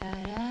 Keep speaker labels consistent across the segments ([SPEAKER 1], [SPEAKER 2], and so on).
[SPEAKER 1] Iya.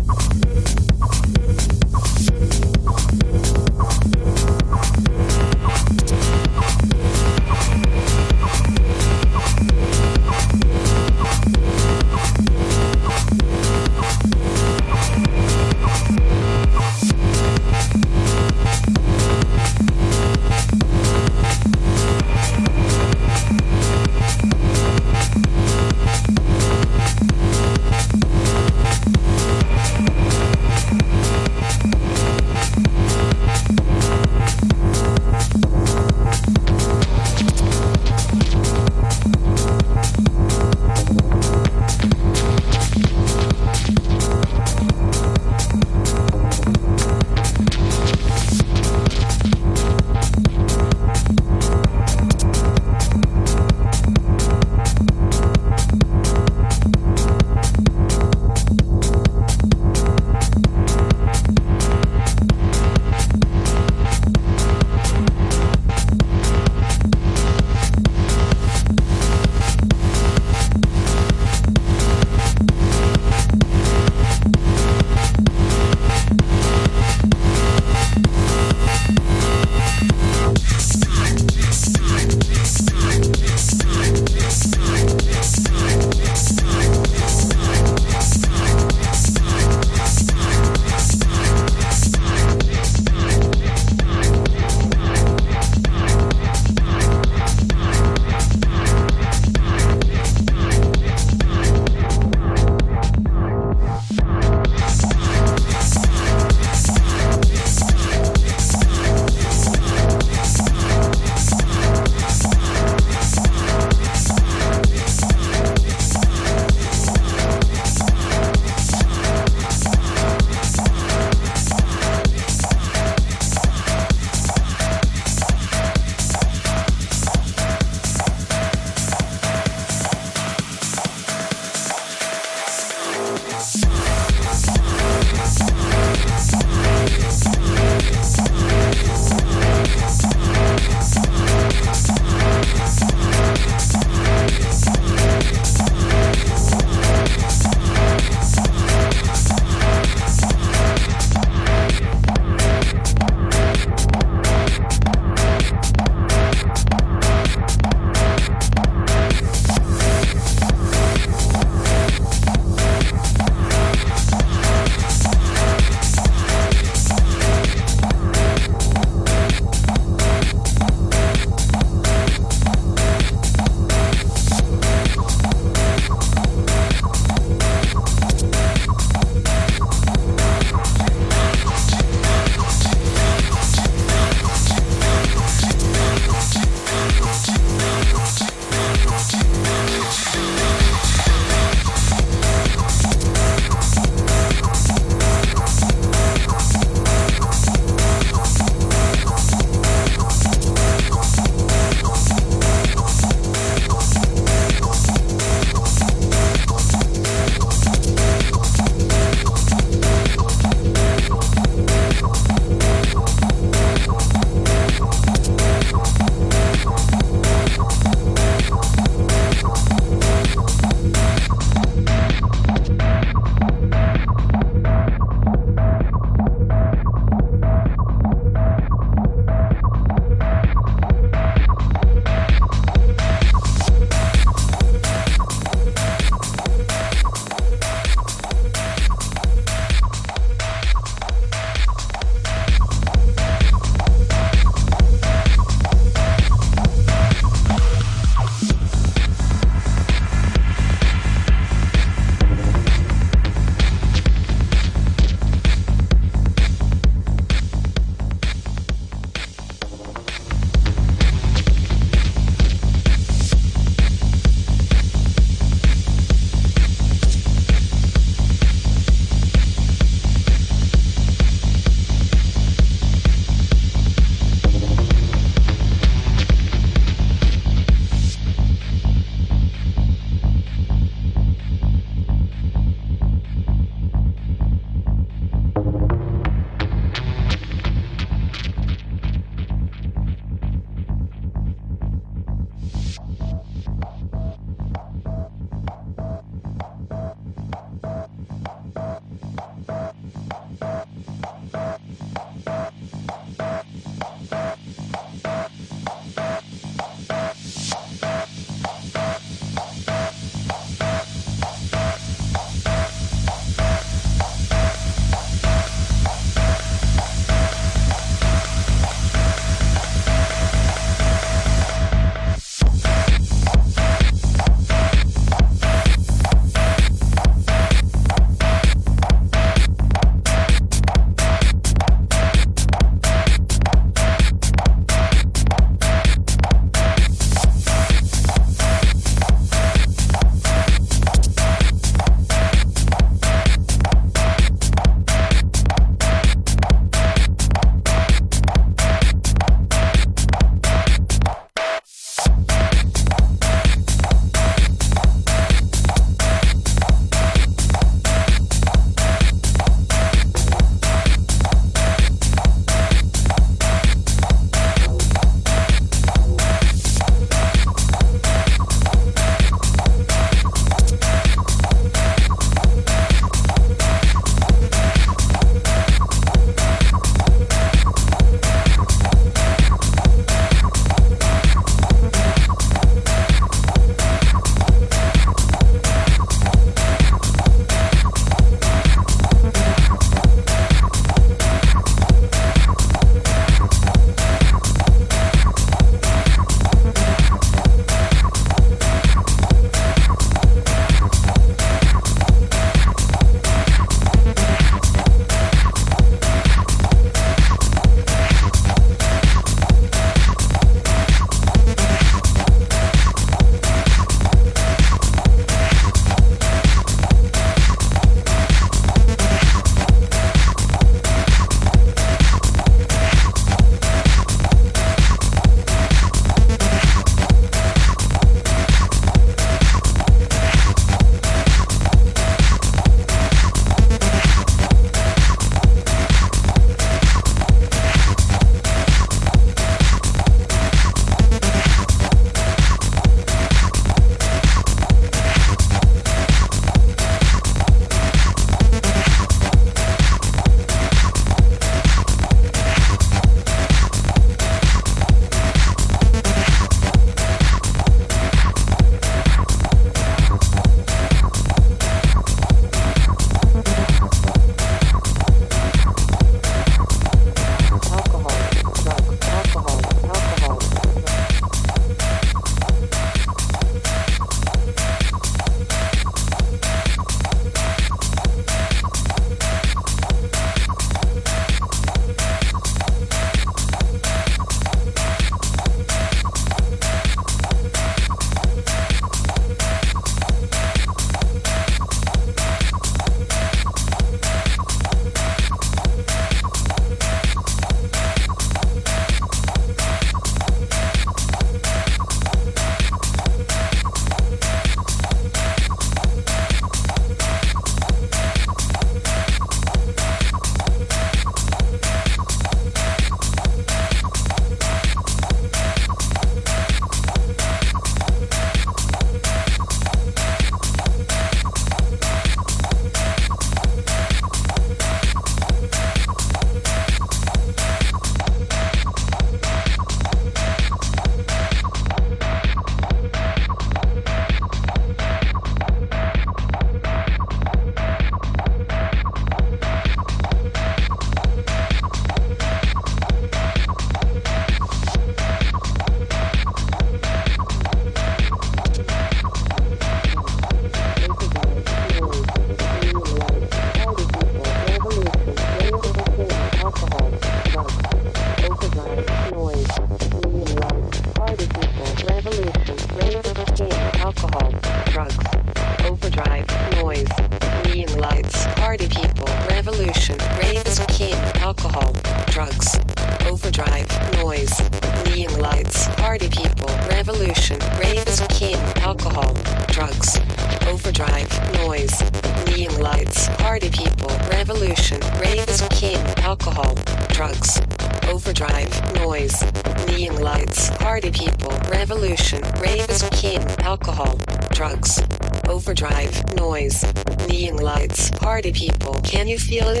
[SPEAKER 1] Feel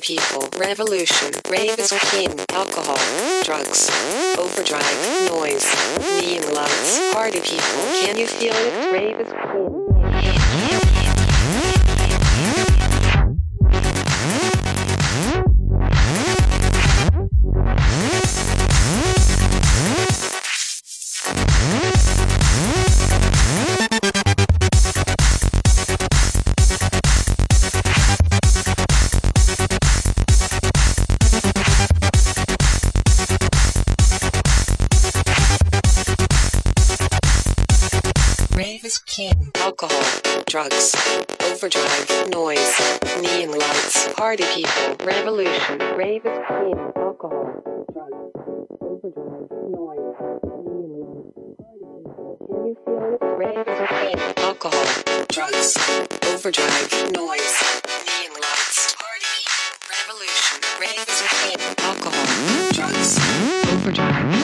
[SPEAKER 1] people, revolution. alcohol, drugs, overdrive, noise, neon lights, party, revolution, rave, alcohol, drugs, overdrive.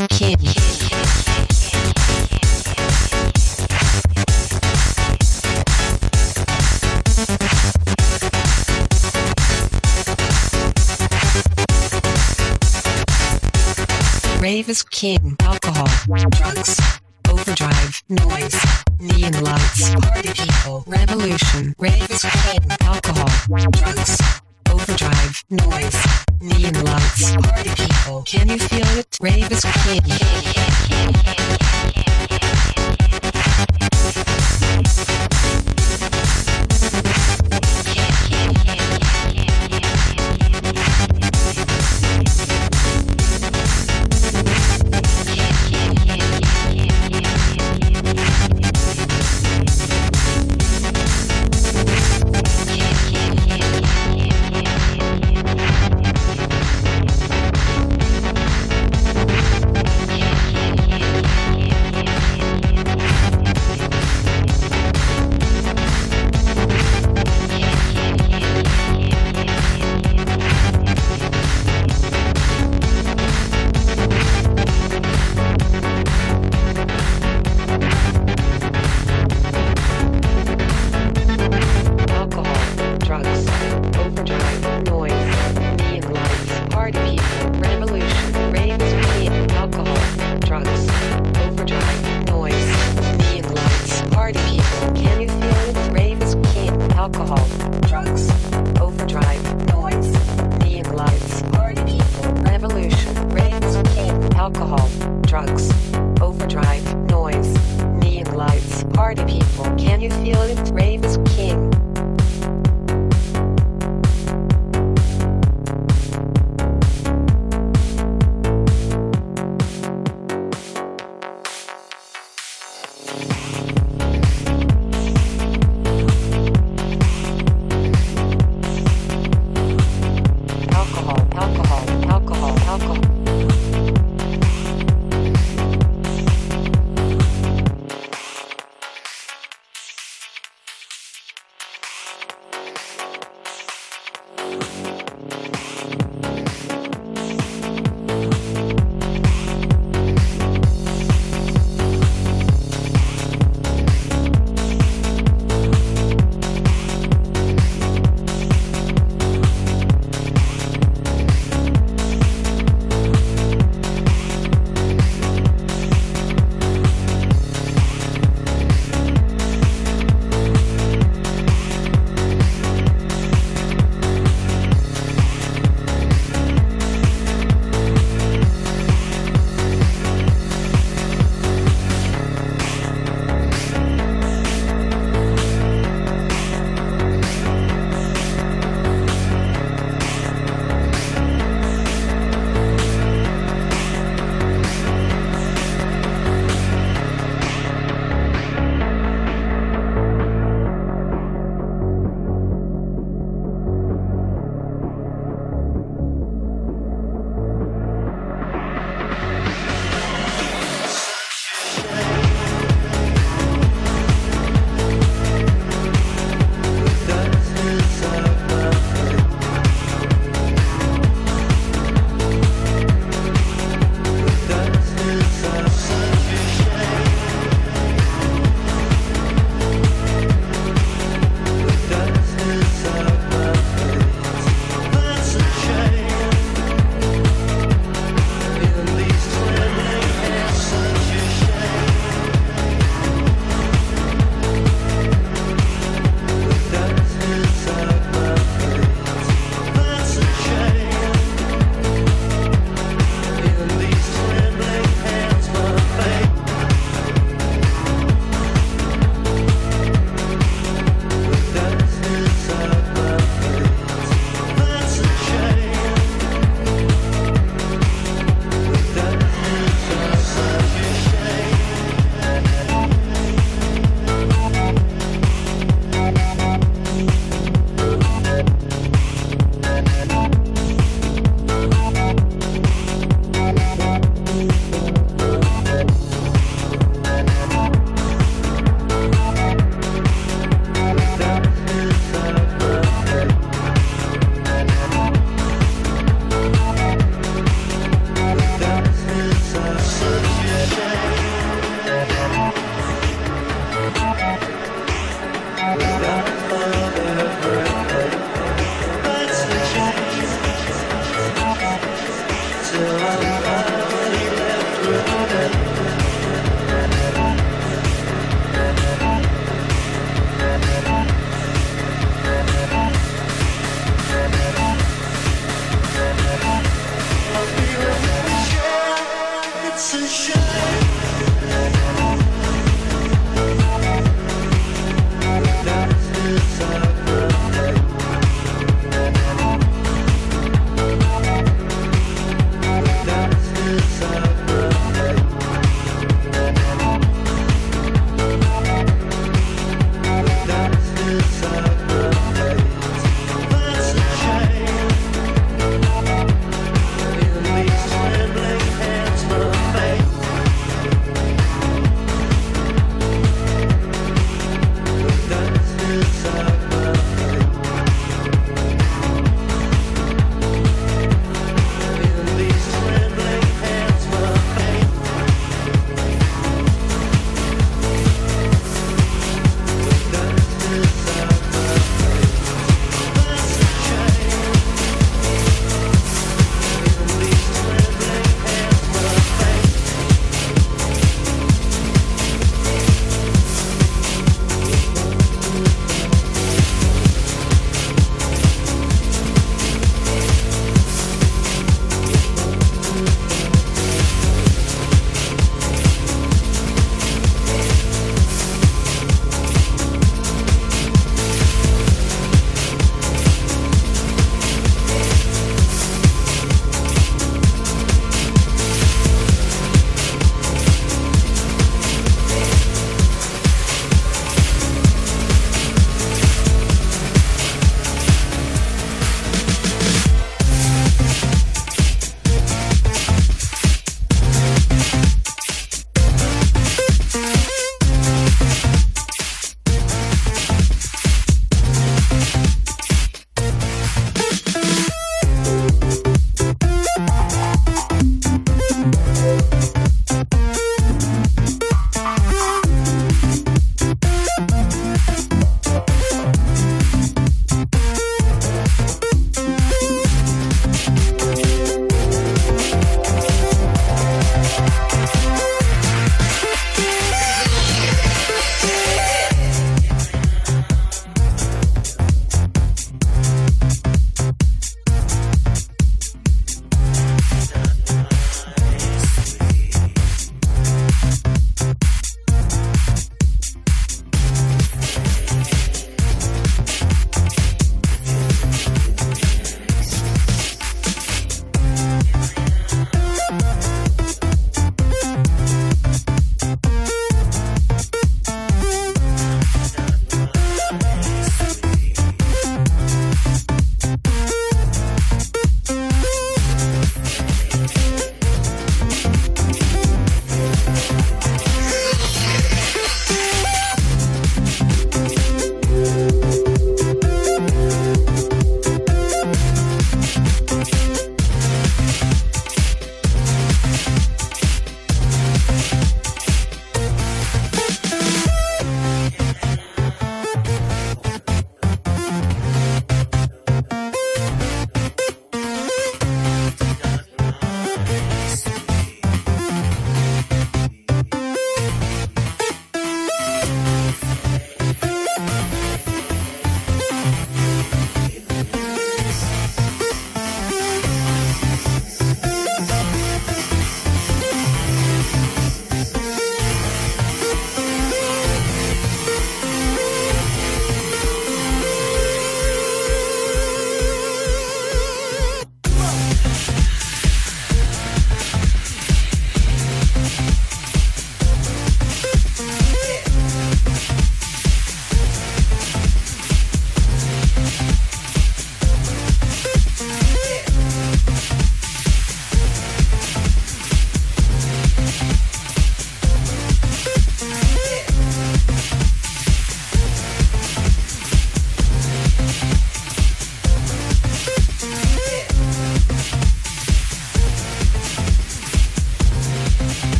[SPEAKER 1] is kid. Rave is king. Alcohol, drugs, overdrive, noise, neon lights, party people, revolution. Rave is king. Alcohol, drugs, overdrive, noise, neon lights, party people. Can you feel it? Rave is crazy.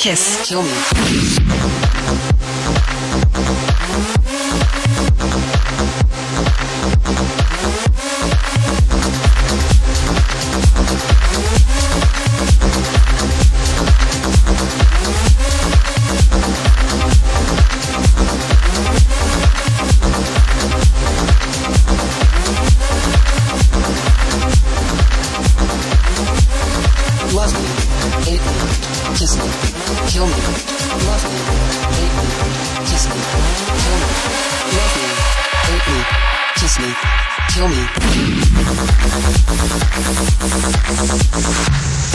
[SPEAKER 1] Kiss. Kill
[SPEAKER 2] me. また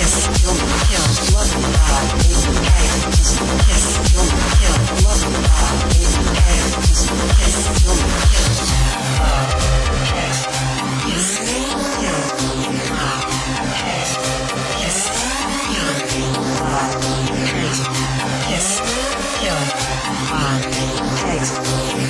[SPEAKER 2] Yes. Kill. Kill. Kill. Kill.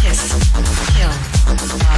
[SPEAKER 2] kiss, kill.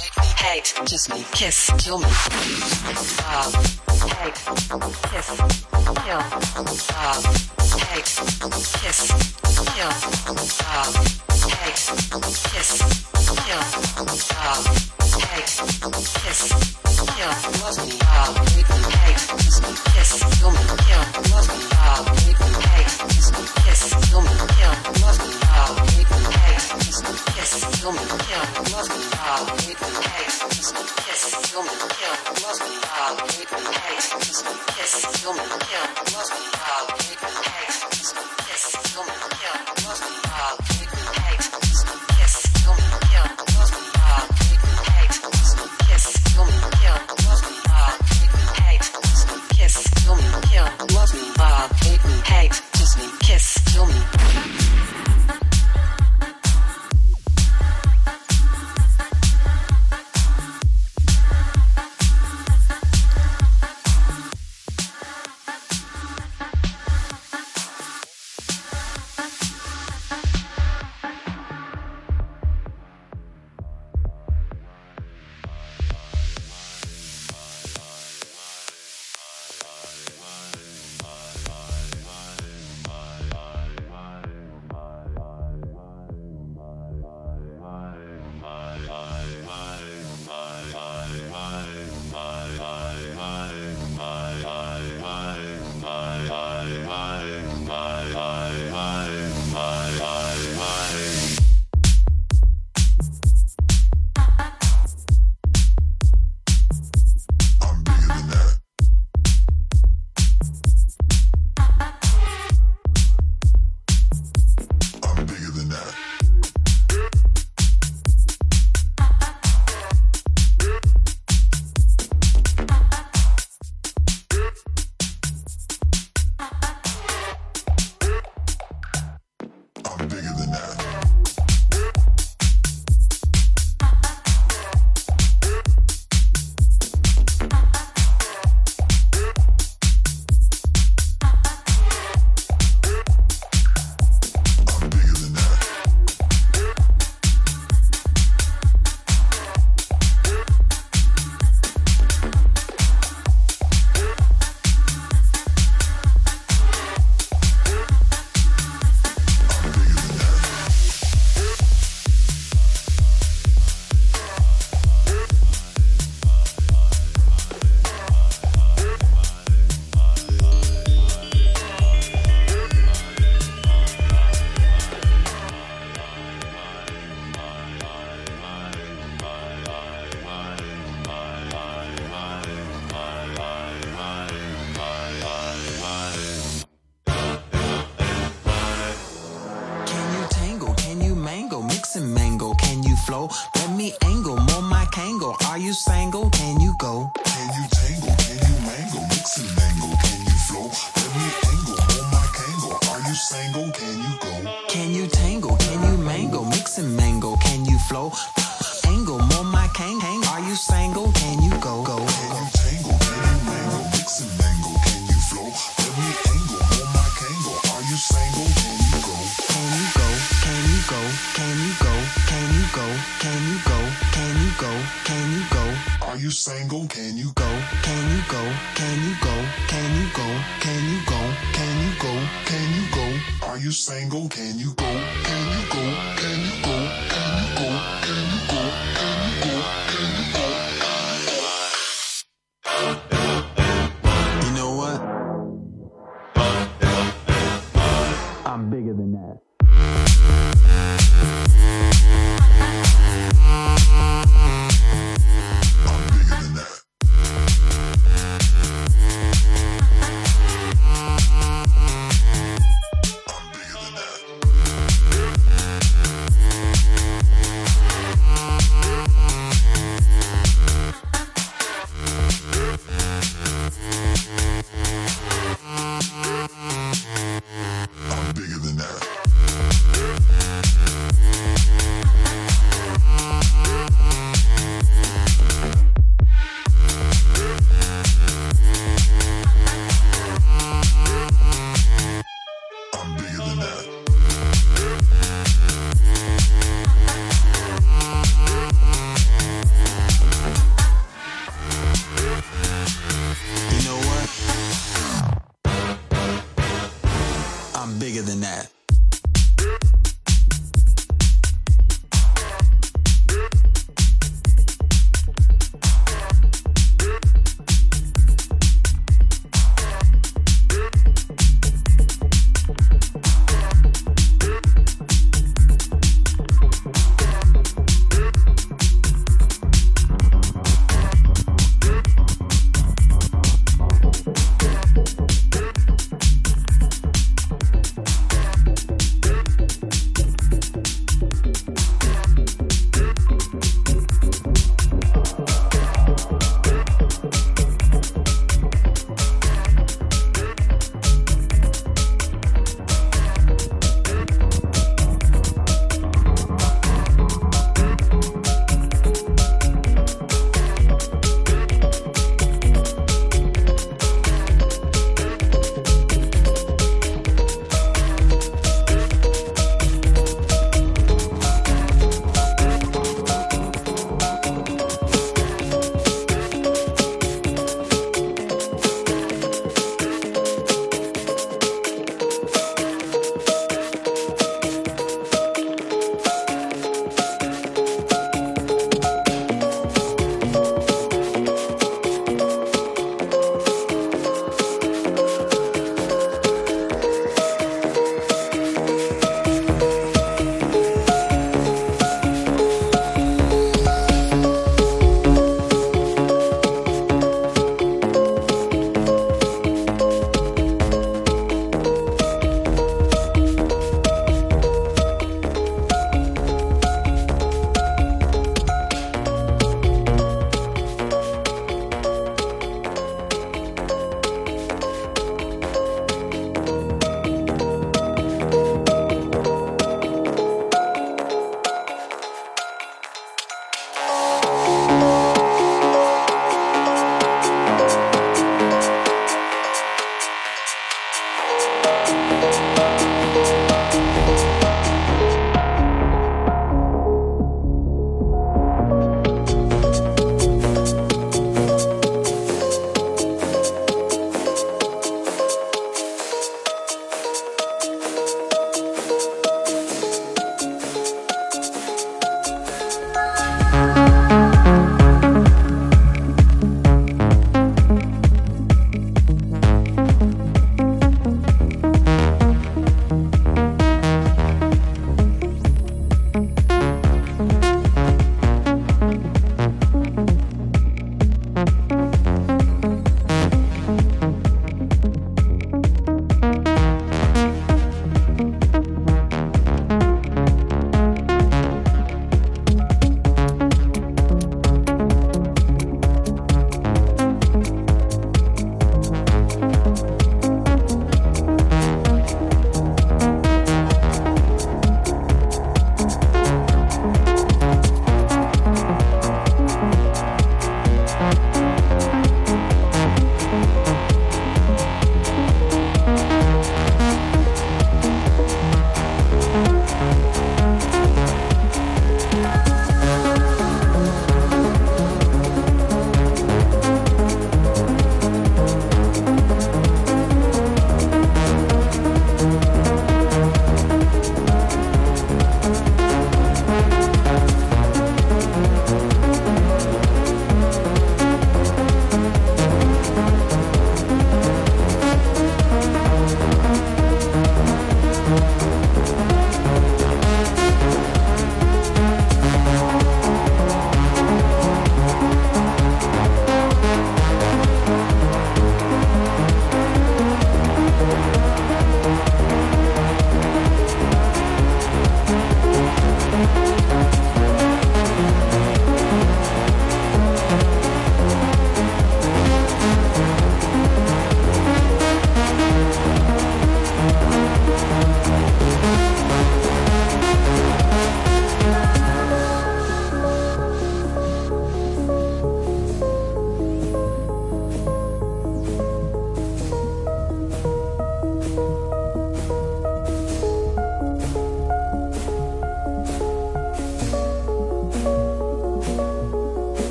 [SPEAKER 2] hate, kiss me, kiss, kill me. Love, hate, kiss, kill. Love, hate, kiss, kill. Love, hate, kiss, kill.
[SPEAKER 1] Love, hate, kiss, kill. Love. Love, hate. Hate, kiss kiss, kill kill.
[SPEAKER 2] Love.
[SPEAKER 1] Love,
[SPEAKER 2] hate.
[SPEAKER 1] Hate,
[SPEAKER 2] kiss
[SPEAKER 1] kiss,
[SPEAKER 2] kill
[SPEAKER 1] kill.
[SPEAKER 2] Love.
[SPEAKER 1] Love.
[SPEAKER 2] Kill,
[SPEAKER 1] kill,
[SPEAKER 2] kill,
[SPEAKER 1] kill,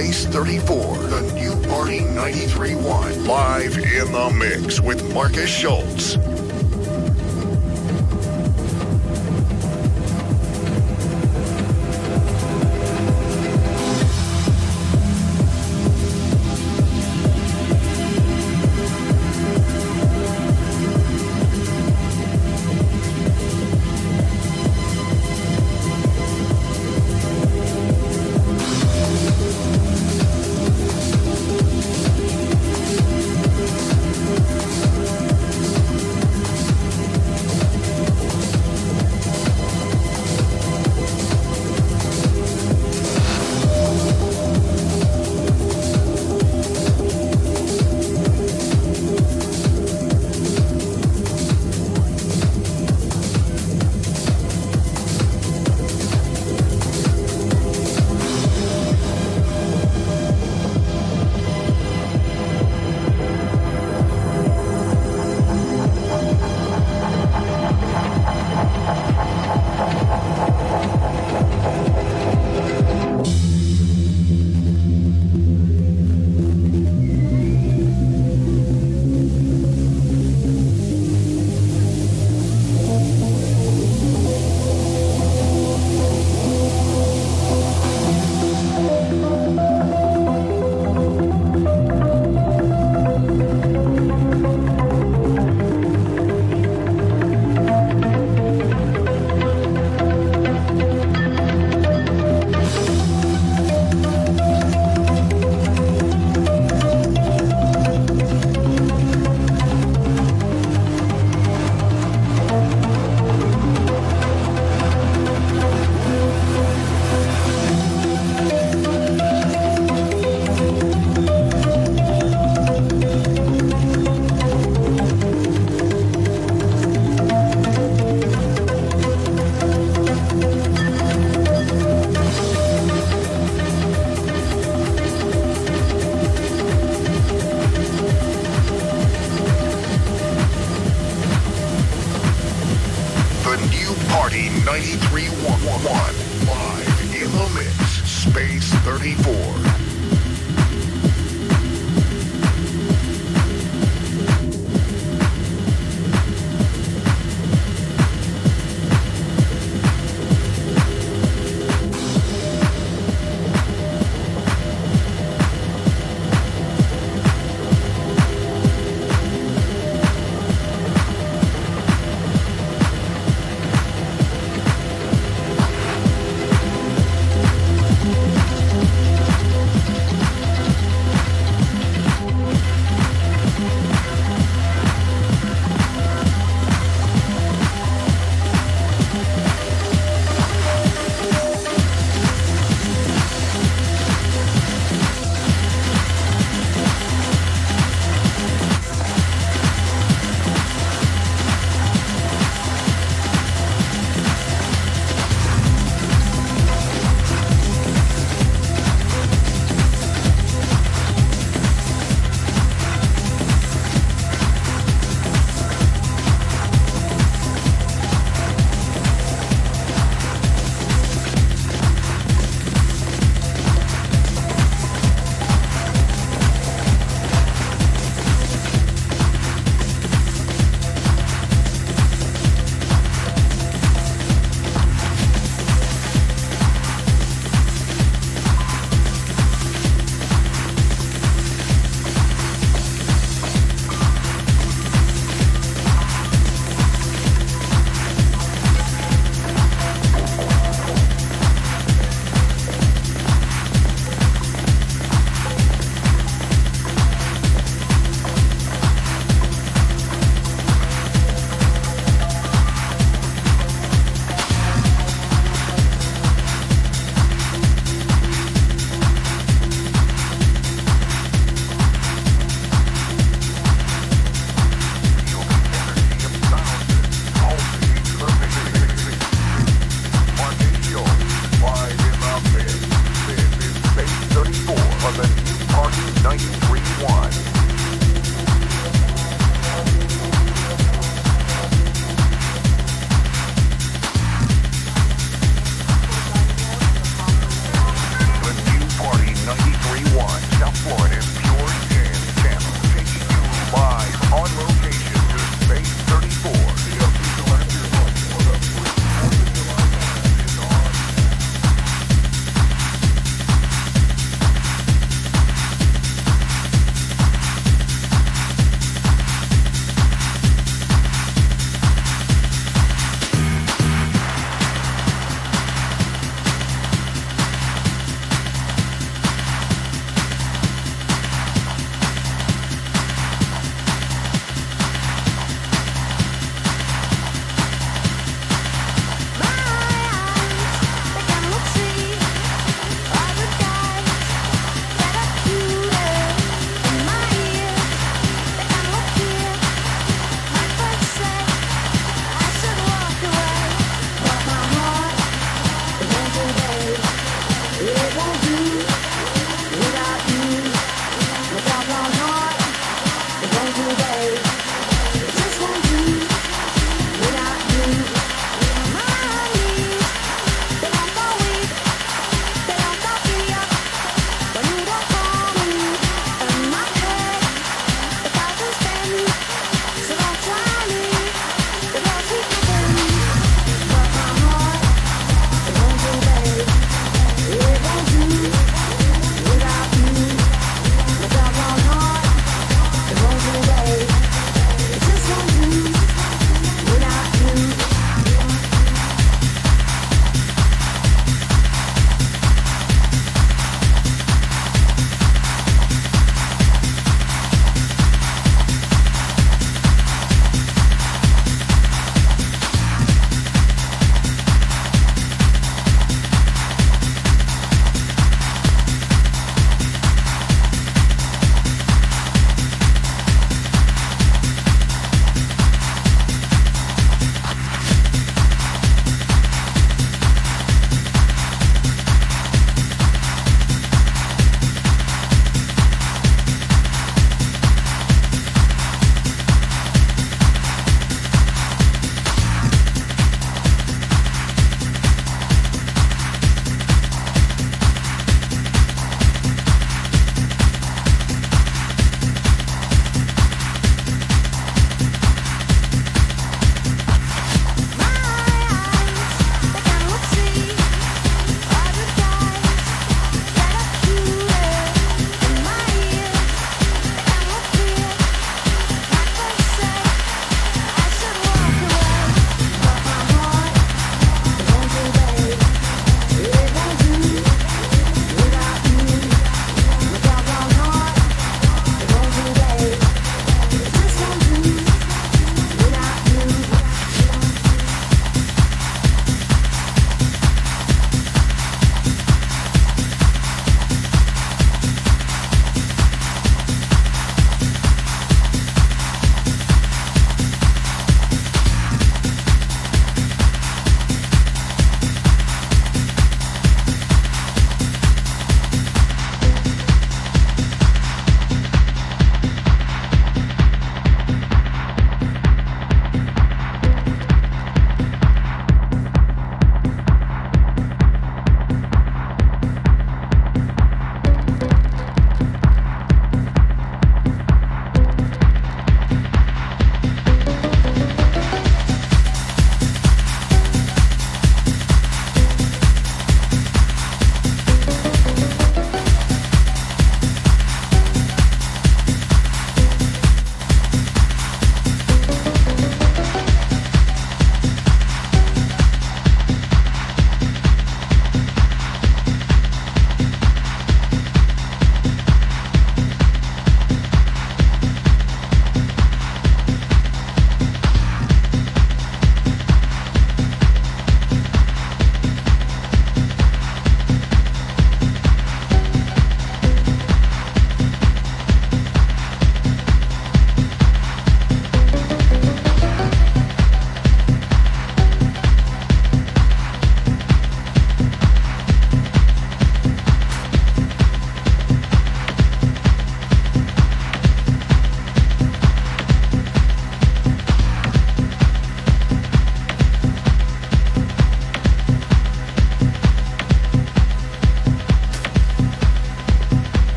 [SPEAKER 3] Space 34,